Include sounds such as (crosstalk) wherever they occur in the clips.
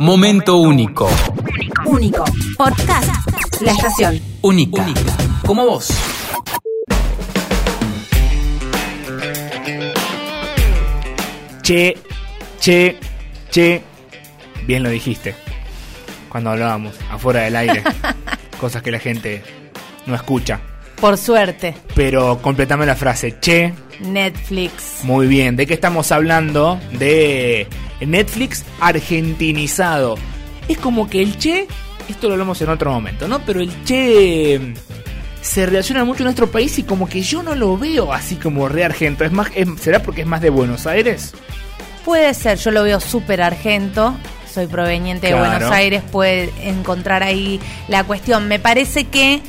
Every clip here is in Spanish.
Momento único. Único. Podcast. La estación. Única. Como vos. Che, che, che. Bien lo dijiste. Cuando hablábamos, afuera del aire. (laughs) Cosas que la gente no escucha. Por suerte. Pero completame la frase. Che, Netflix. muy bien. ¿De qué estamos hablando? De Netflix argentinizado. Es como que el che, esto lo hablamos en otro momento, ¿no? Pero el che mm, se relaciona mucho en nuestro país y como que yo no lo veo así como re argento. Es más, es- ¿Será porque es más de Buenos Aires? Puede ser, yo lo veo súper argento. Soy proveniente Claro. de Buenos Aires, puede encontrar ahí la cuestión. Me parece que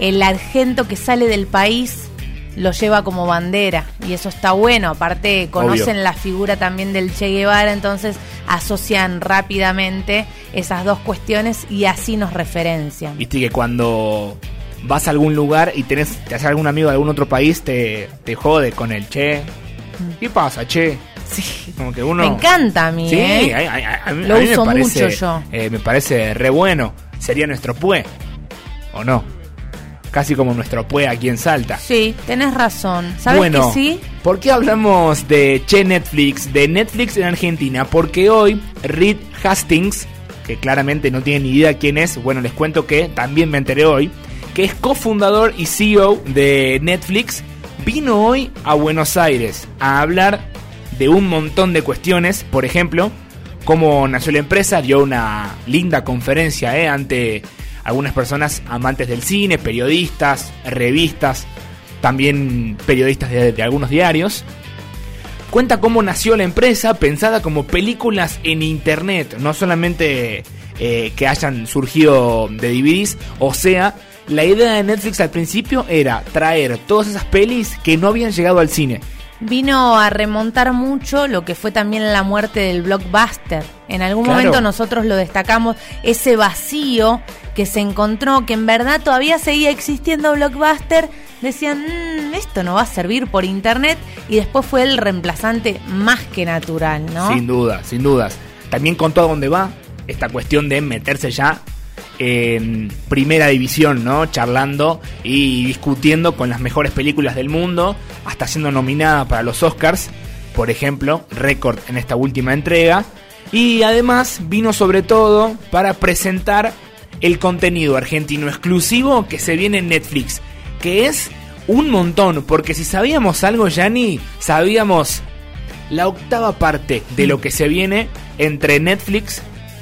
el argento que sale del país lo lleva como bandera y eso está bueno. Aparte, conocen Obvio. la figura también del Che Guevara, entonces asocian rápidamente esas dos cuestiones y así nos referencian. Viste que cuando vas a algún lugar y tenés, te hace algún amigo de algún otro país, te, te jode con el che. ¿Qué pasa, che? Sí. Como que uno. Me encanta a mí, Sí, ¿eh? a, a- a mí, Lo mí me uso parece, mucho yo. eh, me parece re bueno. Sería nuestro pue. ¿O no? Casi como nuestro pue aquí en Salta. Sí, tenés razón. ¿Sabes bueno, que sí? ¿por qué hablamos de Che Netflix, de Netflix en Argentina? Porque hoy Reed Hastings, que claramente no tiene ni idea quién es, bueno, les cuento que también me enteré hoy, que es cofundador y CEO de Netflix, vino hoy a Buenos Aires a hablar de un montón de cuestiones, por ejemplo, cómo nació la empresa, dio una linda conferencia eh, ante algunas personas amantes del cine, periodistas, revistas, también periodistas de, de algunos diarios. Cuenta cómo nació la empresa pensada como películas en internet, no solamente eh, que hayan surgido de DVDs, o sea, la idea de Netflix al principio era traer todas esas pelis que no habían llegado al cine. Vino a remontar mucho lo que fue también la muerte del blockbuster. En algún Claro. momento nosotros lo destacamos, ese vacío que se encontró, que en verdad todavía seguía existiendo blockbuster. Decían, "Mm, esto no va a servir por internet. Y después fue el reemplazante más que natural, ¿no? Sin duda, sin dudas. También contó a dónde va esta cuestión de meterse ya en primera división, ¿no? Charlando y discutiendo con las mejores películas del mundo, hasta siendo nominada para los Oscars, por ejemplo, récord en esta última entrega. Y además vino sobre todo para presentar el contenido argentino exclusivo que se viene en Netflix, que es un montón, porque si sabíamos algo, Yanni, sabíamos la octava parte de lo que se viene entre Netflix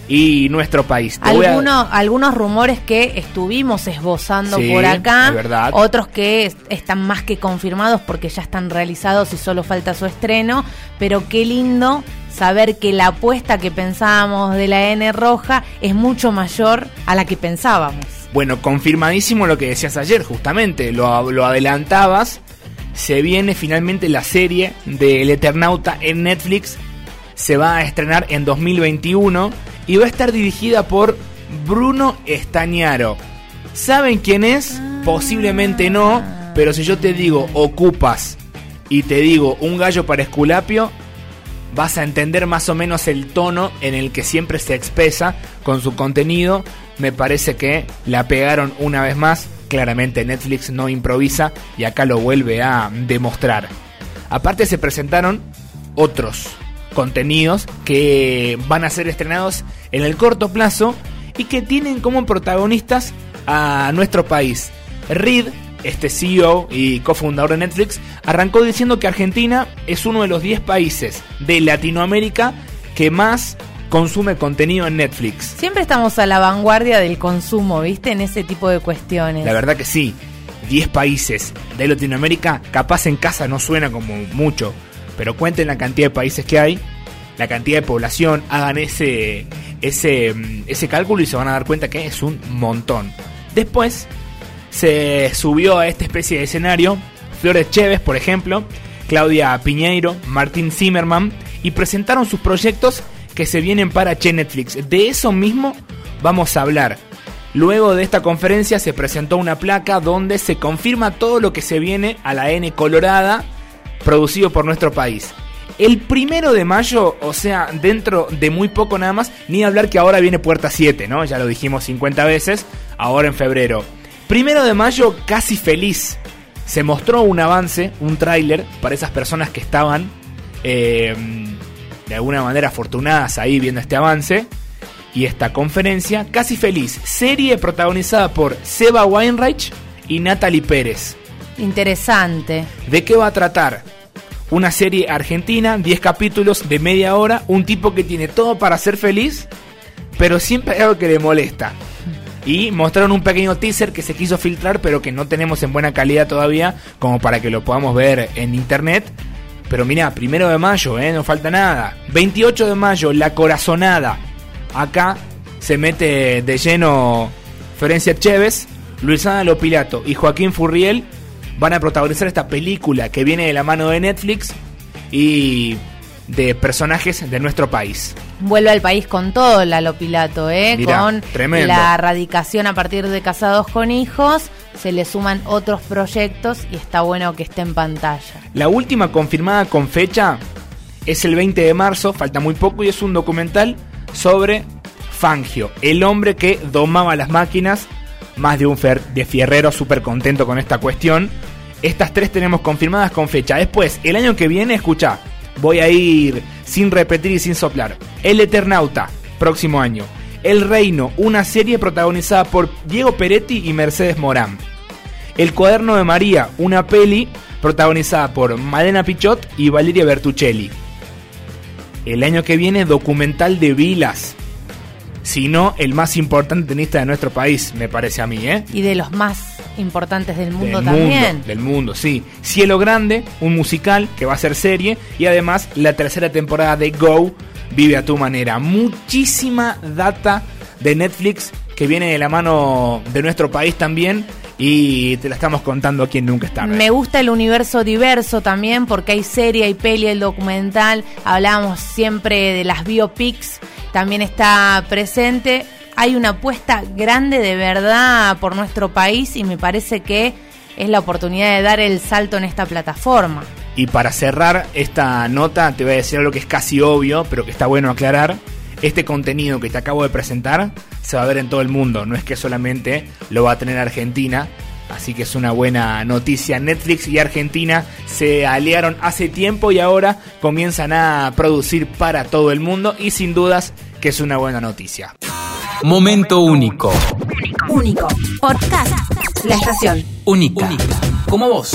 y nuestro país. A- Algunos, algunos rumores que estuvimos esbozando Sí, por acá, otros que es- están más que confirmados porque ya están realizados y solo falta su estreno, pero qué lindo saber que la apuesta que pensábamos de la N roja es mucho mayor a la que pensábamos. Bueno, confirmadísimo lo que decías ayer, justamente, lo, lo adelantabas. Se viene finalmente la serie del Eternauta en Netflix. Se va a estrenar en 2021 y va a estar dirigida por Bruno Estañaro. ¿Saben quién es? Posiblemente no, pero si yo te digo ocupas y te digo un gallo para Esculapio, vas a entender más o menos el tono en el que siempre se expresa con su contenido. Me parece que la pegaron una vez más. Claramente Netflix no improvisa y acá lo vuelve a demostrar. Aparte se presentaron otros contenidos que van a ser estrenados en el corto plazo y que tienen como protagonistas a nuestro país. Reed, este CEO y cofundador de Netflix, arrancó diciendo que Argentina es uno de los 10 países de Latinoamérica que más consume contenido en Netflix. Siempre estamos a la vanguardia del consumo, ¿viste? En ese tipo de cuestiones. La verdad que sí, 10 países de Latinoamérica, capaz en casa no suena como mucho, pero cuenten la cantidad de países que hay, la cantidad de población, hagan ese, ese, mm, ese cálculo y se van a dar cuenta que es un montón. Después se subió a esta especie de escenario Flores Chévez, por ejemplo, Claudia Piñeiro, Martín Zimmerman, y presentaron sus proyectos que se vienen para Che Netflix. De eso mismo vamos a hablar. Luego de esta conferencia se presentó una placa donde se confirma todo lo que se viene a la N Colorada producido por nuestro país. El primero de mayo, o sea, dentro de muy poco nada más, ni hablar que ahora viene Puerta 7, ¿no? Ya lo dijimos 50 veces, ahora en febrero. Primero de mayo, casi feliz. Se mostró un avance, un tráiler para esas personas que estaban eh, de alguna manera afortunadas ahí viendo este avance y esta conferencia. Casi feliz, serie protagonizada por Seba Weinreich y Natalie Pérez. Interesante. ¿De qué va a tratar? Una serie argentina, 10 capítulos de media hora, un tipo que tiene todo para ser feliz, pero siempre hay algo que le molesta. Y mostraron un pequeño teaser que se quiso filtrar, pero que no tenemos en buena calidad todavía, como para que lo podamos ver en internet. Pero mira, primero de mayo, ¿eh? no falta nada. 28 de mayo, La Corazonada. Acá se mete de lleno Florencia Chévez, Luisana Lopilato y Joaquín Furriel van a protagonizar esta película que viene de la mano de Netflix y de personajes de nuestro país. Vuelve al país con todo Lalo Pilato, ¿eh? Mirá, con tremendo. la radicación a partir de casados con hijos, se le suman otros proyectos y está bueno que esté en pantalla. La última confirmada con fecha es el 20 de marzo, falta muy poco y es un documental sobre Fangio, el hombre que domaba las máquinas, más de un fer de fierrero súper contento con esta cuestión. Estas tres tenemos confirmadas con fecha. Después, el año que viene, escucha, voy a ir sin repetir y sin soplar. El Eternauta, próximo año. El Reino, una serie protagonizada por Diego Peretti y Mercedes Morán. El Cuaderno de María, una peli protagonizada por Malena Pichot y Valeria Bertuccelli. El año que viene, documental de Vilas. Si no, el más importante tenista de nuestro país, me parece a mí, ¿eh? Y de los más importantes del mundo del también. Mundo, del mundo, sí. Cielo Grande, un musical que va a ser serie. Y además, la tercera temporada de Go, Vive a tu manera. Muchísima data de Netflix que viene de la mano de nuestro país también. Y te la estamos contando aquí en Nunca es tarde. Me gusta el universo diverso también porque hay serie, hay peli, el documental. Hablábamos siempre de las biopics. También está presente. Hay una apuesta grande de verdad por nuestro país y me parece que es la oportunidad de dar el salto en esta plataforma. Y para cerrar esta nota, te voy a decir algo que es casi obvio, pero que está bueno aclarar. Este contenido que te acabo de presentar se va a ver en todo el mundo, no es que solamente lo va a tener Argentina. Así que es una buena noticia. Netflix y Argentina se aliaron hace tiempo y ahora comienzan a producir para todo el mundo y sin dudas que es una buena noticia. Momento único. Único. Podcast. La estación. Única. Como vos.